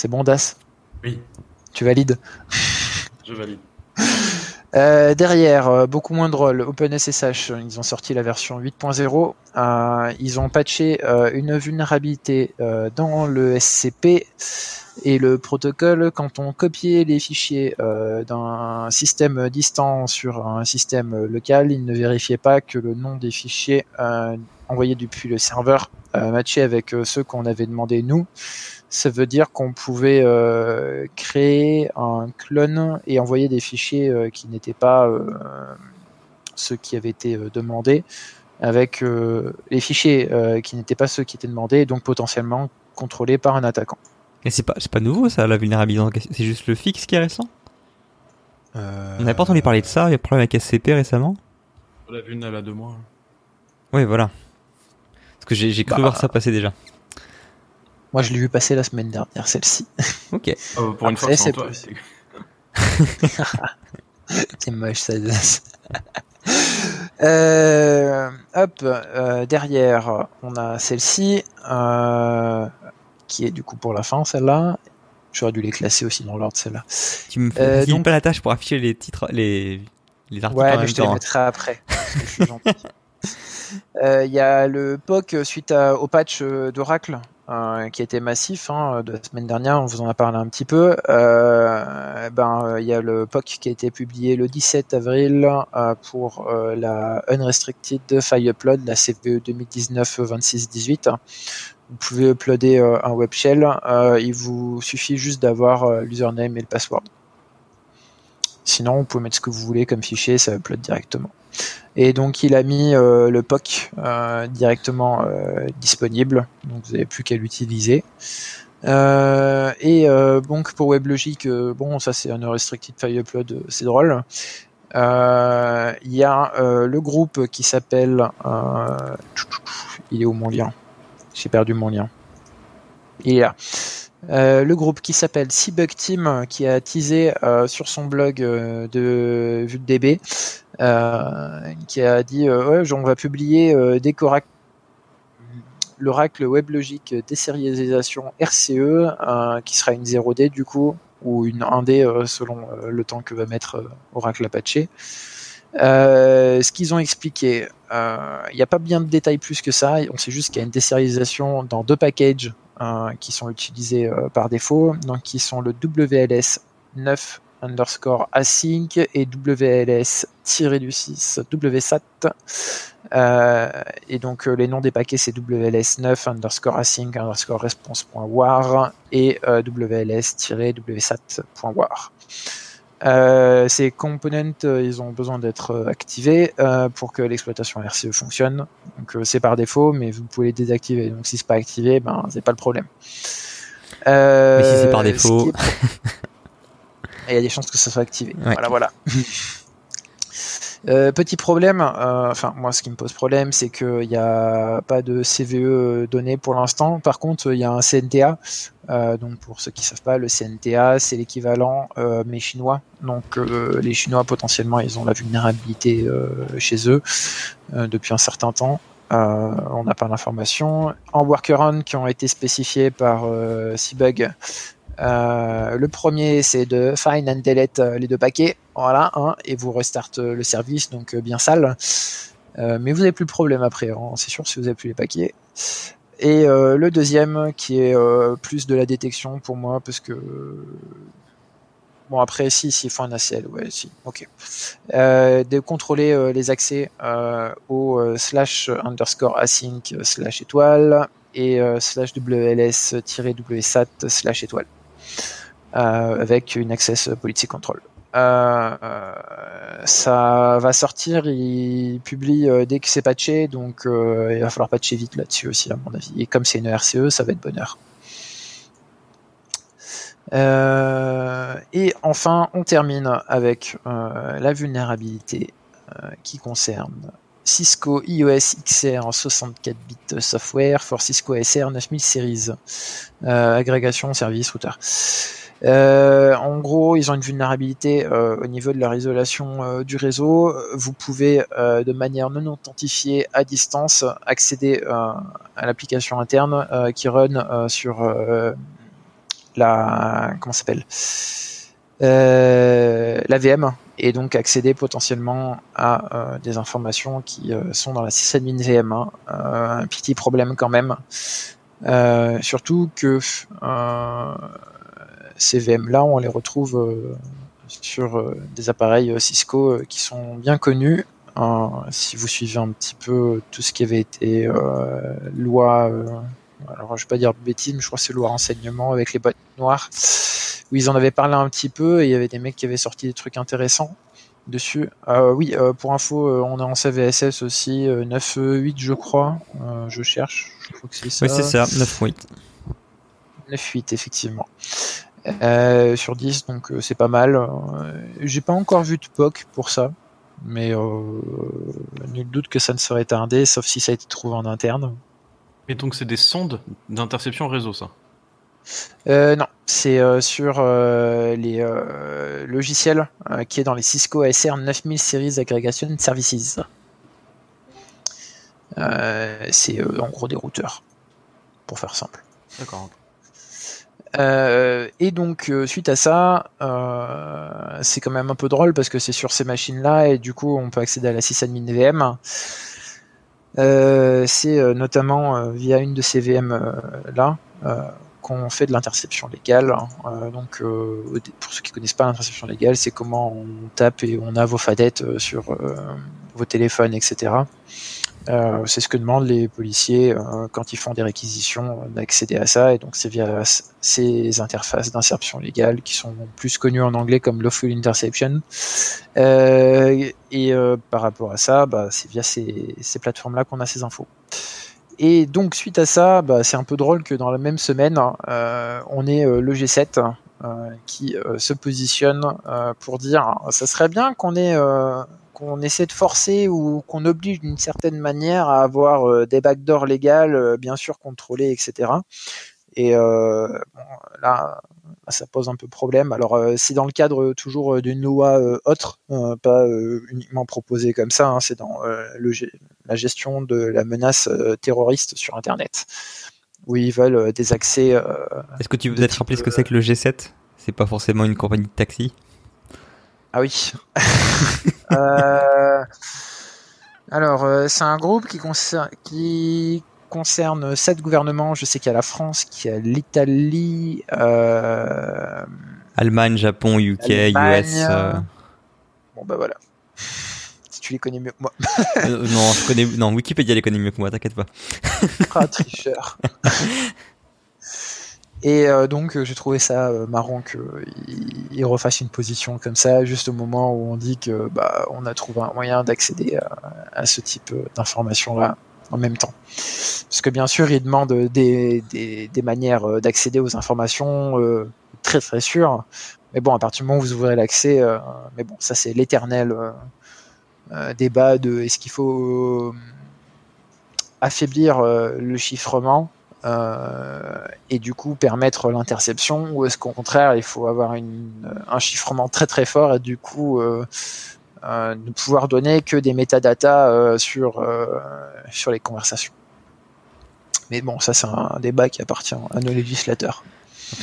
C'est bon, Das? Oui. Tu valides? Je valide. Euh, derrière, euh, beaucoup moins drôle, OpenSSH, ils ont sorti la version 8.0. Euh, ils ont patché une vulnérabilité dans le SCP et le protocole. Quand on copiait les fichiers d'un système distant sur un système local, il ne vérifiait pas que le nom des fichiers envoyés depuis le serveur matchait avec ceux qu'on avait demandé nous ça veut dire qu'on pouvait euh, créer un clone et envoyer des fichiers euh, qui n'étaient pas euh, ceux qui avaient été demandés, avec les fichiers qui n'étaient pas ceux qui étaient demandés, et donc potentiellement contrôlés par un attaquant. Et c'est pas, pas nouveau ça, la vulnérabilité, c'est juste le fixe qui est récent? On n'avait pas entendu parler de ça, il y a un problème avec SCP récemment? La vulne elle a deux mois. Oui, voilà. Parce que j'ai cru bah, voir ça passer déjà. Moi, je l'ai vu passer la semaine dernière, celle-ci. Ok. Oh, pour une fois, c'est toi. c'est moche, ça. euh, hop, euh, derrière, on a celle-ci, euh, qui est du coup pour la fin, celle-là. J'aurais dû les classer aussi dans l'ordre, celle-là. Tu me fais euh, donc... pas la tâche pour afficher les titres, les, les articles Ouais, mais je te les mettrai après. Euh, il y a le POC suite au patch d'Oracle euh, qui a été massif hein, de la semaine dernière, on vous en a parlé un petit peu. Euh, ben il y a le POC qui a été publié le 17 avril euh, pour la Unrestricted File Upload, la CVE 2019-26-18. Vous pouvez uploader un web shell, il vous suffit juste d'avoir l'username et le password. Sinon, vous pouvez mettre ce que vous voulez comme fichier, ça upload directement. Et donc il a mis euh, le POC euh, directement euh, disponible, donc vous n'avez plus qu'à l'utiliser. et donc pour WebLogic, bon ça c'est un restricted file upload, c'est drôle. Il y a le groupe qui s'appelle, il est où mon lien? J'ai perdu mon lien. Il est là. le groupe qui s'appelle Seabug Team, qui a teasé sur son blog de VueDB, qui a dit ouais, on va publier dès qu'Oracle l'Oracle WebLogic désérialisation RCE, qui sera une 0D du coup, ou une 1D selon le temps que va mettre Oracle Apache. ce qu'ils ont expliqué, il n'y a pas bien de détails plus que ça. On sait juste qu'il y a une désérialisation dans deux packages qui sont utilisés par défaut, donc qui sont le WLS 9 underscore async et WLS-du-6 WSAT. Euh, et donc euh, les noms des paquets c'est WLS9 underscore async underscore response.war et euh, WLS-wsat.war. Euh, ces components, ils ont besoin d'être activés pour que l'exploitation RCE fonctionne. Donc c'est par défaut, mais vous pouvez les désactiver. Donc si c'est pas activé, ben c'est pas le problème. mais si c'est par défaut, il y a des chances que ça soit activé. Voilà, voilà. Euh, petit problème, euh, enfin moi ce qui me pose problème c'est qu'il n'y a pas de CVE donné pour l'instant. Par contre il y a un CNTA. Euh, donc pour ceux qui savent pas, le CNTA c'est l'équivalent mais chinois. Donc les Chinois potentiellement ils ont la vulnérabilité chez eux depuis un certain temps. on n'a pas l'information. En workaround qui ont été spécifiés par Seabug, euh, le premier, c'est de find and delete euh, les deux paquets, voilà, hein, et vous restart euh, le service, donc bien sale. mais vous n'avez plus le problème après, hein, c'est sûr si vous n'avez plus les paquets. Et le deuxième, qui est plus de la détection pour moi, parce que Bon après si s'il faut un ACL, ouais si, ok. de contrôler les accès au slash underscore async slash étoile et slash WLS-WSAT slash étoile. Euh, avec une Access Policy Control. Euh, euh, ça va sortir, il publie dès que c'est patché, donc il va falloir patcher vite là-dessus aussi à mon avis. Et comme c'est une RCE, ça va être bonheur. et enfin, on termine avec la vulnérabilité qui concerne Cisco iOS XR en 64 bits software for Cisco SR 9000 series. agrégation, service, routeur. Euh, en gros, ils ont une vulnérabilité euh, au niveau de leur isolation euh, du réseau. Vous pouvez, de manière non authentifiée à distance, accéder à l'application interne qui run sur la comment s'appelle? La VM et donc accéder potentiellement à des informations qui sont dans la sysadmin VM. Hein. un petit problème quand même. surtout que ces VM-là, on les retrouve euh, sur euh, des appareils euh, Cisco qui sont bien connus. Si vous suivez un petit peu tout ce qui avait été loi, alors je vais pas dire bêtise, mais je crois que c'est loi renseignement avec les boîtes noires, où ils en avaient parlé un petit peu et il y avait des mecs qui avaient sorti des trucs intéressants dessus. oui, pour info, on est en CVSS aussi, 9.8 je crois, je cherche, je crois que c'est ça. Oui c'est ça, 9.8. 9.8 effectivement. Euh, sur 10, donc euh, c'est pas mal. Euh, j'ai pas encore vu de POC pour ça, mais nul doute que ça ne serait tardé, sauf si ça a été trouvé en interne. Et donc c'est des sondes d'interception réseau, ça? Non, c'est sur les logiciels qui est dans les Cisco ASR 9000 Series Aggregation Services. c'est en gros des routeurs, pour faire simple. D'accord. Euh, et donc euh, suite à ça, euh, c'est quand même un peu drôle parce que c'est sur ces machines-là et du coup on peut accéder à la sysadmin VM. c'est notamment via une de ces VM là qu'on fait de l'interception légale. donc pour ceux qui connaissent pas l'interception légale, c'est comment on tape et on a vos fadettes sur vos téléphones, etc. Euh, c'est ce que demandent les policiers euh, quand ils font des réquisitions euh, d'accéder à ça, et donc c'est via ces interfaces d'insertion légale qui sont plus connues en anglais comme lawful interception. et par rapport à ça, bah, c'est via ces, plateformes-là qu'on a ces infos. Et donc suite à ça, bah, c'est un peu drôle que dans la même semaine, on ait le G7 qui se positionne pour dire ça serait bien qu'on ait qu'on essaie de forcer ou qu'on oblige d'une certaine manière à avoir euh, des backdoors légales, euh, bien sûr contrôlées, etc. Et euh, bon, là, ça pose un peu problème. Alors, euh, c'est dans le cadre toujours d'une loi autre, pas uniquement proposée comme ça. Hein, c'est dans le, la gestion de la menace terroriste sur Internet, où ils veulent des accès. Est-ce que tu veux peut-être rappeler ce que c'est que le G7 C'est pas forcément une compagnie de taxi? Ah oui. euh... Alors, euh, c'est un groupe qui concerne, qui concerne sept gouvernements. Je sais qu'il y a la France, qu'il y a l'Italie, euh... Allemagne, Japon, UK, US. Euh. Bon bah voilà. Si tu les connais mieux que moi. Euh, non, je connais. Non, Wikipédia les connaît mieux que moi. T'inquiète pas. ah, tricheur. Et euh, donc j'ai trouvé ça marrant qu'il refasse une position comme ça, juste au moment où on dit que bah on a trouvé un moyen d'accéder à, ce type d'informations là en même temps. Parce que bien sûr, il demande des, des, manières d'accéder aux informations très très sûres. Mais bon, à partir du moment où vous ouvrez l'accès, mais bon, ça c'est l'éternel débat de est-ce qu'il faut affaiblir le chiffrement euh, et du coup permettre l'interception ou est-ce qu'au contraire il faut avoir une, un chiffrement très très fort et du coup euh, ne pouvoir donner que des métadatas euh, sur euh, sur les conversations. Mais bon, ça c'est un débat qui appartient à nos législateurs.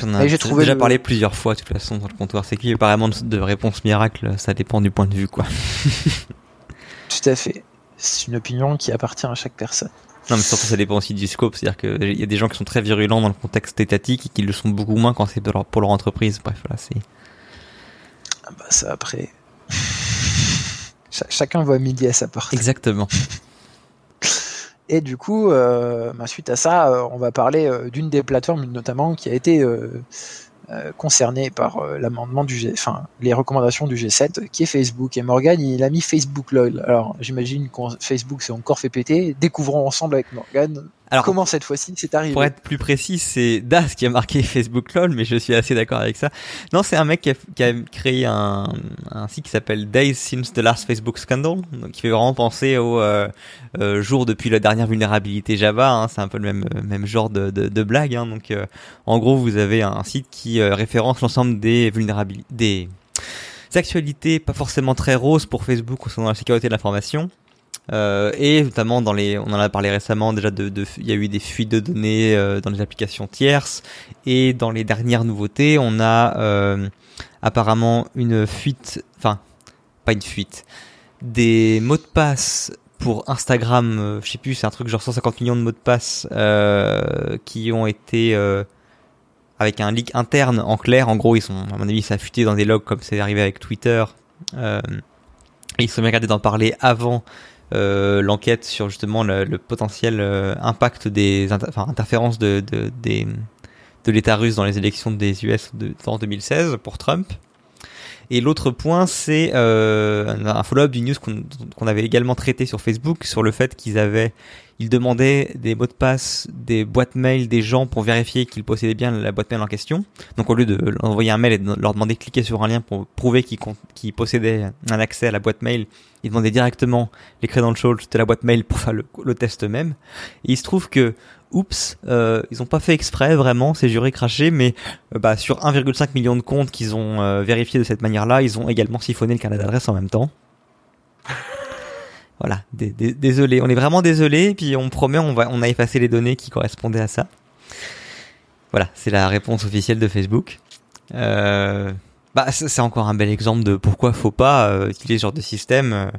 On a déjà parlé plusieurs fois de toute façon dans le comptoir. C'est qu'il n'y a pas vraiment de réponse miracle. Ça dépend du point de vue, quoi. Tout à fait. C'est une opinion qui appartient à chaque personne. Non, mais surtout ça dépend aussi du scope. C'est-à-dire qu'il y a des gens qui sont très virulents dans le contexte étatique et qui le sont beaucoup moins quand c'est pour leur entreprise. Bref, là, c'est. Ah bah ça après. Chacun voit midi à sa porte. Exactement. Et du coup, euh, bah, suite à ça, euh, on va parler euh, d'une des plateformes notamment qui a été euh, euh, concerné par l'amendement du G, enfin les recommandations du G7, qui est Facebook. Et Morgan, il a mis Facebook LOL. Alors j'imagine que Facebook s'est encore fait péter. Découvrons ensemble avec Morgan alors, comment cette fois-ci c'est arrivé. Pour être plus précis, c'est Das qui a marqué Facebook LOL, mais je suis assez d'accord avec ça. Non, c'est un mec qui a, qui a créé un, un, site qui s'appelle Days Since the Last Facebook Scandal, donc qui fait vraiment penser au euh, euh, jour depuis la dernière vulnérabilité Java. Hein, c'est un peu le même même genre de, de, de blague. Hein, donc, en gros, vous avez un site qui référence l'ensemble des vulnérabilités, des actualités pas forcément très roses pour Facebook concernant la sécurité de l'information. Euh, et notamment dans les, on en a parlé récemment déjà de, il y a eu des fuites de données euh, dans les applications tierces et dans les dernières nouveautés, on a euh, apparemment une fuite, enfin pas une fuite, des mots de passe pour Instagram, euh, je sais plus, c'est un truc genre 150 millions de mots de passe qui ont été avec un leak interne en clair. En gros, ils sont, à mon avis, ça a fuité dans des logs comme c'est arrivé avec Twitter. Euh, ils sont bien gardés d'en parler avant euh, l'enquête sur justement le, le potentiel euh, impact des enfin, interférences de, de, des, de l'État russe dans les élections des US de, en 2016 pour Trump. Et l'autre point, c'est euh, un follow-up du news qu'on avait également traité sur Facebook sur le fait qu'ils avaient il demandait des mots de passe, des boîtes mail des gens pour vérifier qu'ils possédaient bien la boîte mail en question. Donc au lieu de leur envoyer un mail et de leur demander de cliquer sur un lien pour prouver qu'ils possédaient un accès à la boîte mail, ils demandaient directement les credentials de la boîte mail pour faire le, test même. Et il se trouve que oups, euh, ils ont pas fait exprès vraiment, c'est juré craché, mais euh, bah, sur 1,5 million de comptes qu'ils ont euh, vérifié de cette manière-là, ils ont également siphonné le carnet d'adresse en même temps. Voilà, désolé, on est vraiment désolé, puis on promet on va on a effacé les données qui correspondaient à ça. Voilà, c'est la réponse officielle de Facebook. Euh, bah c'est encore un bel exemple de pourquoi faut pas euh, utiliser ce genre de système. Euh,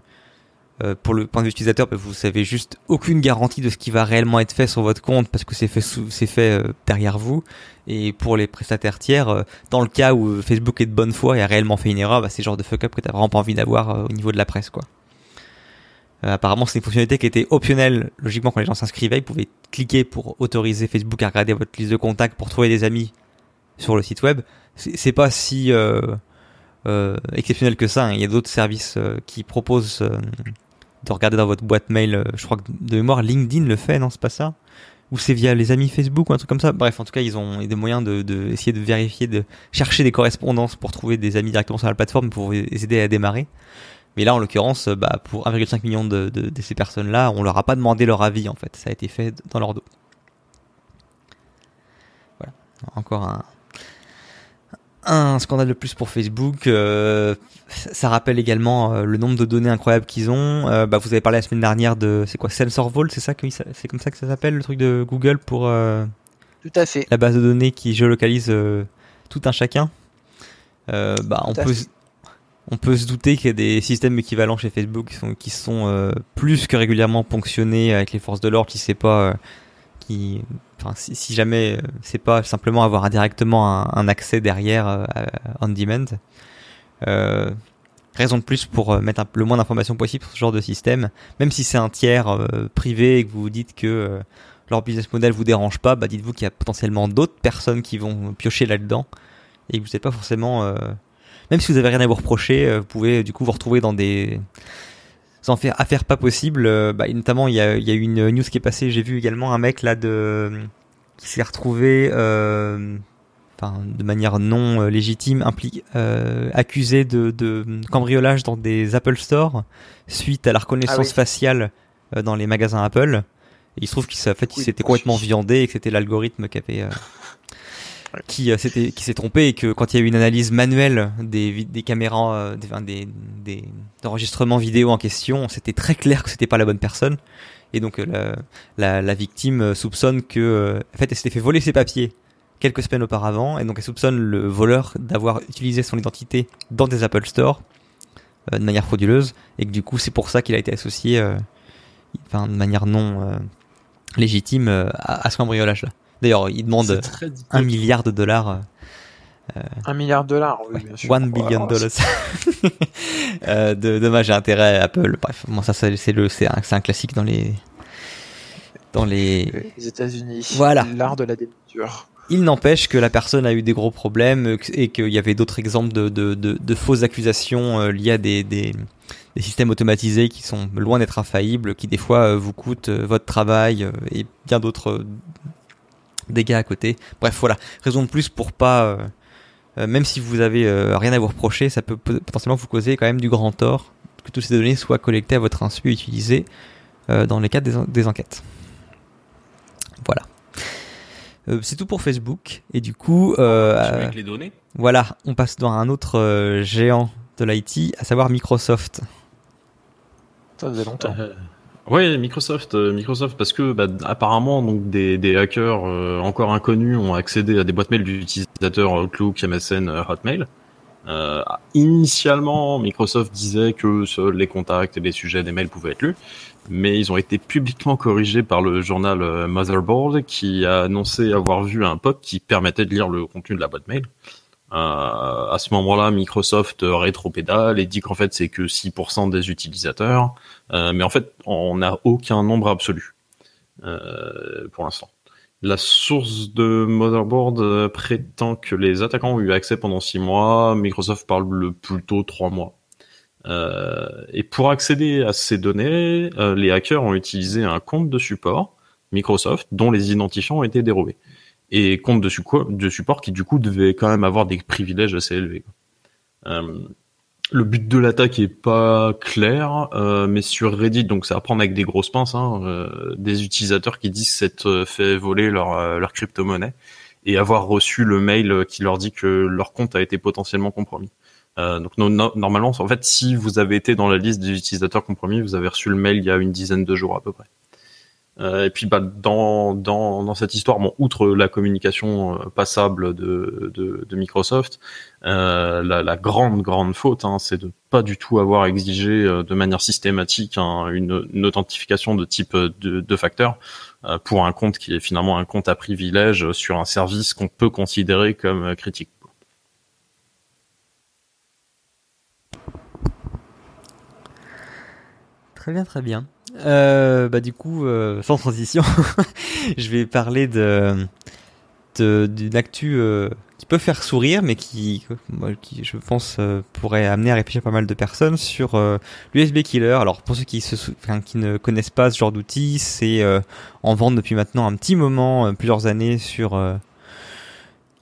euh pour le point de vue utilisateur, bah, vous savez juste aucune garantie de ce qui va réellement être fait sur votre compte parce que c'est fait c'est fait euh, derrière vous. Et pour les prestataires tiers, dans le cas où Facebook est de bonne foi et a réellement fait une erreur, bah, c'est le genre de fuck up que t'as vraiment pas envie d'avoir au niveau de la presse, quoi. Euh, apparemment, c'est une fonctionnalité qui était optionnelle. Logiquement, quand les gens s'inscrivaient, ils pouvaient cliquer pour autoriser Facebook à regarder votre liste de contacts pour trouver des amis sur le site web. C'est pas si euh, euh, exceptionnel que ça. Hein. Il y a d'autres services euh, qui proposent de regarder dans votre boîte mail. je crois que de mémoire, LinkedIn le fait, non C'est pas ça? Ou c'est via les amis Facebook ou un truc comme ça? Bref, en tout cas, ils ont des moyens de, de de vérifier, de chercher des correspondances pour trouver des amis directement sur la plateforme pour vous aider à démarrer. Mais là, en l'occurrence, euh, bah, pour 1,5 million de, de, de, ces personnes-là, on leur a pas demandé leur avis, en fait. Ça a été fait dans leur dos. encore un, un scandale de plus pour Facebook. Euh, ça rappelle également euh, le nombre de données incroyables qu'ils ont. Euh, bah, vous avez parlé la semaine dernière de c'est quoi Sensor Vault, c'est ça que c'est comme ça que ça s'appelle le truc de Google pour tout à fait la base de données qui géolocalise tout un chacun. bah on peut on peut se douter qu'il y a des systèmes équivalents chez Facebook qui sont, sont plus que régulièrement ponctionnés avec les forces de l'ordre qui sait pas qui enfin si, jamais euh, c'est pas simplement avoir directement un, accès derrière euh, on demand. Euh, raison de plus pour mettre le moins d'informations possible sur ce genre de système. Même si c'est un tiers privé et que vous vous dites que leur business model vous dérange pas bah dites-vous qu'il y a potentiellement d'autres personnes qui vont piocher là-dedans. Et que vous n'êtes pas forcément même si vous avez rien à vous reprocher vous pouvez du coup vous retrouver dans des sans faire affaire pas possible. Euh, bah, notamment, il y a, y a eu une news qui est passée. J'ai vu également un mec là de qui s'est retrouvé, euh, enfin, de manière non euh, légitime, euh, accusé de, de, cambriolage dans des Apple Store suite à la reconnaissance ah faciale euh, dans les magasins Apple. Et il se trouve qu'il fait, s'était complètement viandé et que c'était l'algorithme qui avait qui euh, s'était qui s'est trompé et que quand il y a eu une analyse manuelle des des caméras euh, des enregistrements vidéo en question, c'était très clair que c'était pas la bonne personne et donc euh, la, la, victime soupçonne que en fait elle s'était fait voler ses papiers quelques semaines auparavant et donc elle soupçonne le voleur d'avoir utilisé son identité dans des Apple Store de manière frauduleuse et que du coup c'est pour ça qu'il a été associé enfin de manière non légitime à, à ce cambriolage là. D'ailleurs, il demande un milliard de dollars. Euh, un milliard de dollars, oui, bien sûr. One billion dollars. euh, de dommages et intérêts Apple. Bref, bon, ça, c'est le, c'est un, un, classique dans les, dans les. Les États-Unis. Voilà. L'art de la débiture. Il n'empêche que la personne a eu des gros problèmes et qu'il y avait d'autres exemples de, de, de, de, fausses accusations euh, liées à des, des, des, systèmes automatisés qui sont loin d'être infaillibles, qui des fois euh, vous coûtent euh, votre travail et bien d'autres dégâts à côté. Bref, voilà, raison de plus pour pas, euh, euh, même si vous avez euh, rien à vous reprocher, ça peut potentiellement vous causer quand même du grand tort que toutes ces données soient collectées à votre insu et utilisées dans les cadre des, enquêtes. Voilà. c'est tout pour Facebook et du coup, avec les données? voilà, on passe dans un autre géant de l'IT, à savoir Microsoft. Ça faisait longtemps. Oui, Microsoft, euh, Microsoft, parce que bah, apparemment donc des, hackers euh, encore inconnus ont accédé à des boîtes mail d'utilisateurs Outlook, MSN, euh, Hotmail. Euh, initialement, Microsoft disait que seuls les contacts et les sujets des mails pouvaient être lus, mais ils ont été publiquement corrigés par le journal Motherboard qui a annoncé avoir vu un POC qui permettait de lire le contenu de la boîte mail. Euh, à ce moment-là, Microsoft rétropédale et dit qu'en fait c'est que 6% des utilisateurs, euh, mais en fait on n'a aucun nombre absolu euh, pour l'instant. La source de Motherboard prétend que les attaquants ont eu accès pendant 6 mois, Microsoft parle plutôt 3 mois. et pour accéder à ces données, les hackers ont utilisé un compte de support Microsoft dont les identifiants ont été dérobés et compte de, de, support qui du coup devait quand même avoir des privilèges assez élevés. Euh, le but de l'attaque est pas clair, euh, mais sur Reddit, donc ça à prendre avec des grosses pinces, hein, euh, des utilisateurs qui disent s'être fait voler leur, leur crypto-monnaie et avoir reçu le mail qui leur dit que leur compte a été potentiellement compromis. Donc normalement, en fait, si vous avez été dans la liste des utilisateurs compromis, vous avez reçu le mail il y a une dizaine de jours à peu près. Euh, et puis bah, dans, dans, dans cette histoire, bon, outre la communication euh, passable de, de, de Microsoft, euh, la, la, grande grande faute, hein, c'est de pas du tout avoir exigé euh, de manière systématique hein, une, une, authentification de type de, de facteur pour un compte qui est finalement un compte à privilège sur un service qu'on peut considérer comme critique. Très bien, très bien. Euh, bah du coup, euh, sans transition, je vais parler de d'une actu euh, qui peut faire sourire, mais qui, je pense, pourrait amener à réfléchir pas mal de personnes sur l'USB Killer. Alors pour ceux qui, se, qui ne connaissent pas ce genre d'outil, c'est en vente depuis maintenant un petit moment, plusieurs années sur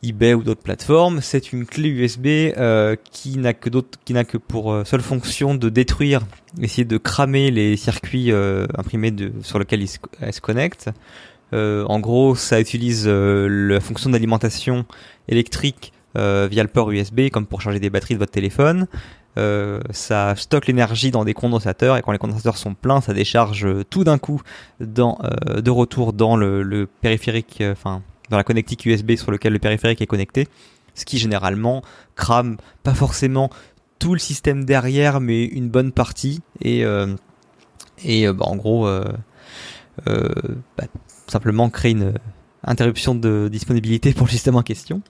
eBay ou d'autres plateformes. C'est une clé USB euh, qui n'a que d'autres, qui n'a que pour euh, seule fonction de détruire, essayer de cramer les circuits euh, imprimés de, sur lesquels il se, se connecte. en gros, ça utilise la fonction d'alimentation électrique via le port USB, comme pour charger des batteries de votre téléphone. ça stocke l'énergie dans des condensateurs et quand les condensateurs sont pleins, ça décharge tout d'un coup de retour dans le, périphérique, dans la connectique USB sur lequel le périphérique est connecté, ce qui généralement crame pas forcément tout le système derrière, mais une bonne partie. Et, euh, et euh, bah, en gros, euh, bah, simplement créer une interruption de disponibilité pour le système en question.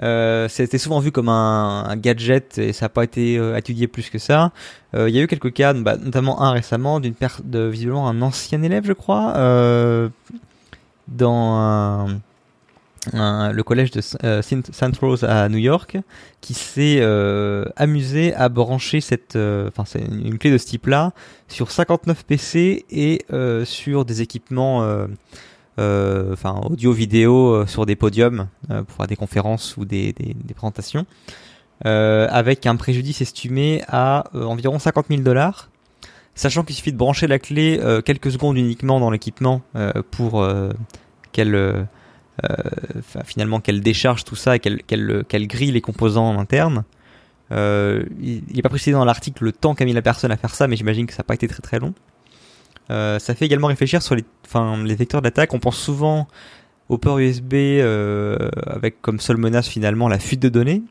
Euh, c'était souvent vu comme un, gadget et ça n'a pas été étudié plus que ça. Il y a eu quelques cas, bah, notamment un récemment d'une de visiblement un ancien élève, je crois, dans un, le collège de euh, Saint Rose à New York qui s'est euh, amusé à brancher cette euh, enfin c'est une clé de ce type-là sur 59 PC et sur des équipements enfin audio vidéo sur des podiums pour des conférences ou des, présentations avec un préjudice estimé à environ 50 000 dollars sachant qu'il suffit de brancher la clé quelques secondes uniquement dans l'équipement pour qu'elle euh, finalement qu'elle décharge tout ça et qu'elle grille les composants en interne. Euh, il n'est pas précisé dans l'article le temps qu'a mis la personne à faire ça, mais j'imagine que ça n'a pas été très très long. Euh, ça fait également réfléchir sur les vecteurs d'attaque. On pense souvent au port USB avec comme seule menace finalement la fuite de données.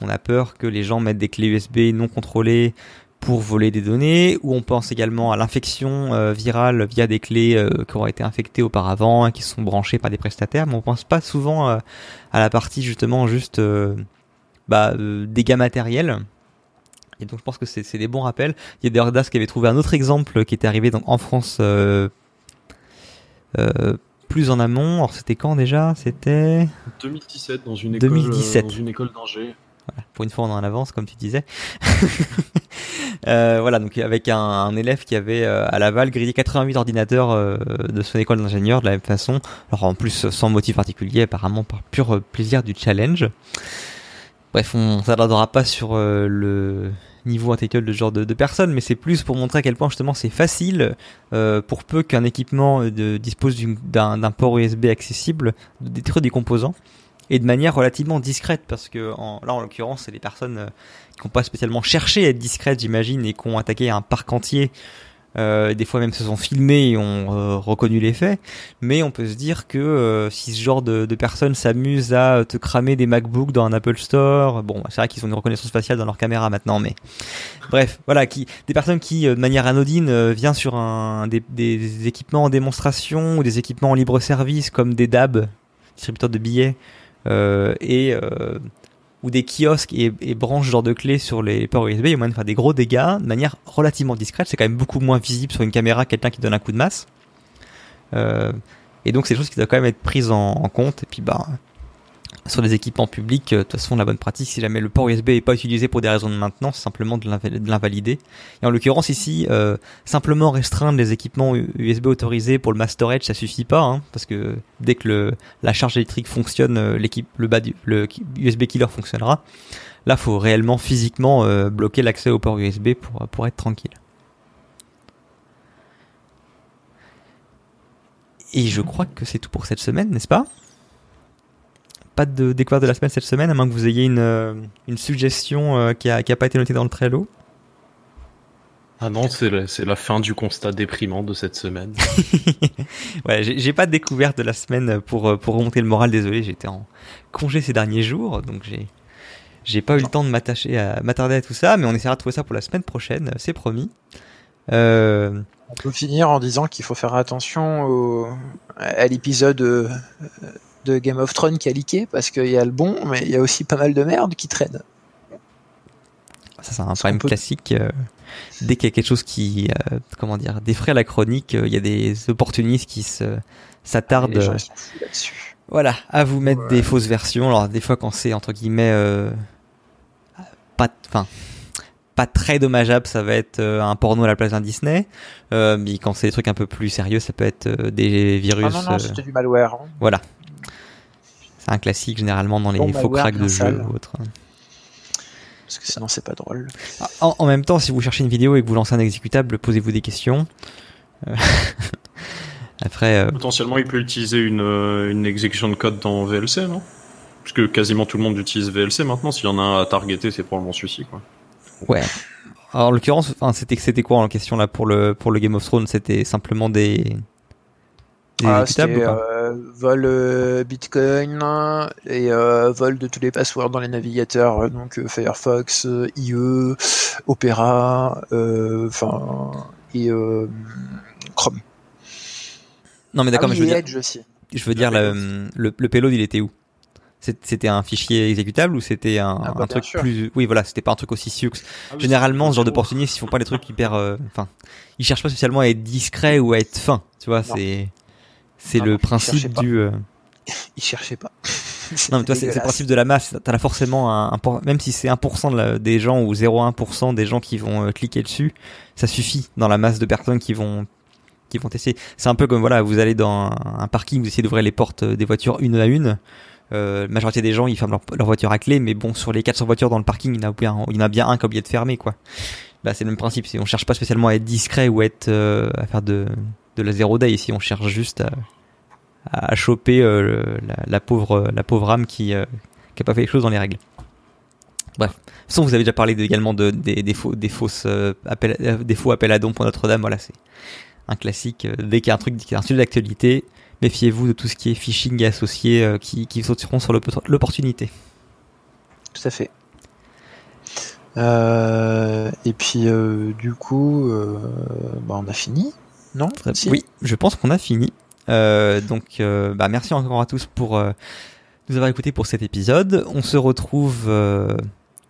On a peur que les gens mettent des clés USB non contrôlées pour voler des données, ou on pense également à l'infection euh, virale via des clés euh, qui auraient été infectées auparavant et qui sont branchées par des prestataires, mais on pense pas souvent euh, à la partie justement juste bah, dégâts matériels. Et donc je pense que c'est des bons rappels. Il y a des Das qui avait trouvé un autre exemple qui était arrivé donc, en France plus en amont. Alors c'était quand déjà? C'était 2017 dans une école, 2017. dans une école d'Angers. Pour une fois, on en avance, comme tu disais. euh, voilà, donc avec un, élève qui avait euh, à Laval grillé 88 ordinateurs euh, de son école d'ingénieur de la même façon. Alors en plus, sans motif particulier, apparemment par pur plaisir du challenge. Bref, on s'attardera pas sur le niveau intellectuel de ce genre de, de personnes, mais c'est plus pour montrer à quel point justement c'est facile, pour peu qu'un équipement dispose d'un port USB accessible, de détruire des composants et de manière relativement discrète parce que là en l'occurrence c'est des personnes euh, qui n'ont pas spécialement cherché à être discrètes j'imagine et qui ont attaqué un parc entier. Euh, des fois même se sont filmés et ont euh, reconnu les faits, mais on peut se dire que si ce genre de, personnes s'amusent à te cramer des MacBooks dans un Apple Store, bon, c'est vrai qu'ils ont une reconnaissance faciale dans leur caméra maintenant, mais bref, voilà, des personnes qui de manière anodine vient sur des, des, équipements en démonstration ou des équipements en libre service comme des DAB, distributeurs de billets, et euh, ou des kiosques et, ce genre de clés sur les ports USB, il y a moyen de faire des gros dégâts de manière relativement discrète. C'est quand même beaucoup moins visible sur une caméra quelqu'un qui donne un coup de masse. Euh, et donc c'est des choses qui doivent quand même être prises en, en compte. Et puis bah sur des équipements publics, euh, de toute façon, la bonne pratique, si jamais le port USB est pas utilisé pour des raisons de maintenance, c'est simplement de l'invalider. Et en l'occurrence ici, euh, simplement restreindre les équipements USB autorisés pour le mass storage, ça suffit pas, hein, parce que dès que la charge électrique fonctionne, euh, l'équipe, le USB killer fonctionnera. Là, faut réellement physiquement bloquer l'accès au port USB pour pour être tranquille. Et je crois que c'est tout pour cette semaine, n'est-ce pas? Pas de découverte de la semaine cette semaine, à moins que vous ayez une, euh, une suggestion euh, qui n'a qui a pas été notée dans le Trello. Ah non, c'est la, la, fin du constat déprimant de cette semaine. ouais, j'ai pas de découverte de la semaine pour, euh, pour remonter le moral, désolé, j'étais en congé ces derniers jours, donc j'ai j'ai pas eu le temps de m'attacher à m'attarder à tout ça, mais on essaiera de trouver ça pour la semaine prochaine, c'est promis. Euh... On peut finir en disant qu'il faut faire attention au, à l'épisode de Game of Thrones qui a leaké parce qu'il y a le bon, mais il y a aussi pas mal de merde qui traîne. Ça, c'est un problème classique. Euh, dès qu'il y a quelque chose qui, euh, comment dire, défraie la chronique, euh, il y a des opportunistes qui se s'attardent. voilà, à vous mettre des fausses versions. Alors des fois, quand c'est entre guillemets pas, enfin, pas très dommageable, ça va être un porno à la place d'un Disney. mais quand c'est des trucs un peu plus sérieux, ça peut être des virus. Ah non non, c'était du malware. Hein. Voilà, c'est un classique généralement dans les faux cracks de jeux ou autres. Parce que sinon c'est pas drôle. Ah, en, même temps, si vous cherchez une vidéo et que vous lancez un exécutable, posez-vous des questions. Euh, Après, euh, Potentiellement, il peut utiliser une, euh, une exécution de code dans VLC, non? Parce que quasiment tout le monde utilise VLC maintenant. S'il y en a un à targeter, c'est probablement celui-ci, quoi. ouais. Alors, en l'occurrence, enfin, c'était c'était quoi en question là pour le pour le Game of Thrones? C'était simplement des Ah, c'était euh, vol euh, Bitcoin et euh, vol de tous les passwords dans les navigateurs, donc euh, Firefox, euh, IE, Opera, euh, enfin et euh, Chrome. Non, mais d'accord, ah mais je veux dire, aussi. je veux dire le, le le payload, il était où? C'était un fichier exécutable ou c'était un, Ah bah, un truc sûr. plus Oui, voilà, c'était pas un truc aussi sioux. Ah Généralement, ce genre d'opportunistes, ils font pas des trucs hyper. euh, Enfin, ils cherchent pas spécialement à être discrets ou à être fins. Tu vois, c'est c'est le principe du. euh, Ils cherchaient pas. Non, mais toi, c'est le principe de la masse. T'as forcément un, un même si c'est 1% de la- des gens ou 0,1% des gens qui vont euh, cliquer dessus, ça suffit dans la masse de personnes qui vont qui vont tester. C'est un peu comme voilà, vous allez dans un, un parking, vous essayez d'ouvrir les portes euh, des voitures une à une. Euh, la majorité des gens, ils ferment leur, leur voiture à clé, mais bon, sur les 400 voitures dans le parking, il y en a bien, il y en a bien un qui a oublié de fermer, quoi. Bah, c'est le même principe. On cherche pas spécialement à être discret ou à être euh, à faire de de la zéro day ici. On cherche juste à choper euh, la, pauvre la pauvre âme qui euh, qui pas fait les choses dans les règles. Bref. De vous avez déjà parlé également de, des, faux, des fausses euh, appels, des faux appels à dons pour Notre-Dame. Voilà, c'est un classique. Dès qu'il y a un truc, qui est un sujet d'actualité, méfiez-vous de tout ce qui est phishing et associé qui, qui sauteront sur l'oppor- l'opportunité. Tout à fait. Et puis du coup, euh, bah, on a fini, non Si Oui, je pense qu'on a fini. Euh, donc, euh, bah, merci encore à tous pour euh, nous avoir écoutés pour cet épisode. On se retrouve, euh,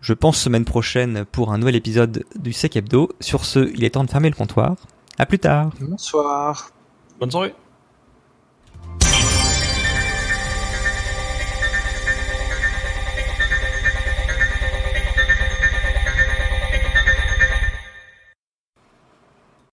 je pense, semaine prochaine pour un nouvel épisode du Sec Hebdo. Sur ce, il est temps de fermer le comptoir. À plus tard. Bonsoir. Bonne soirée.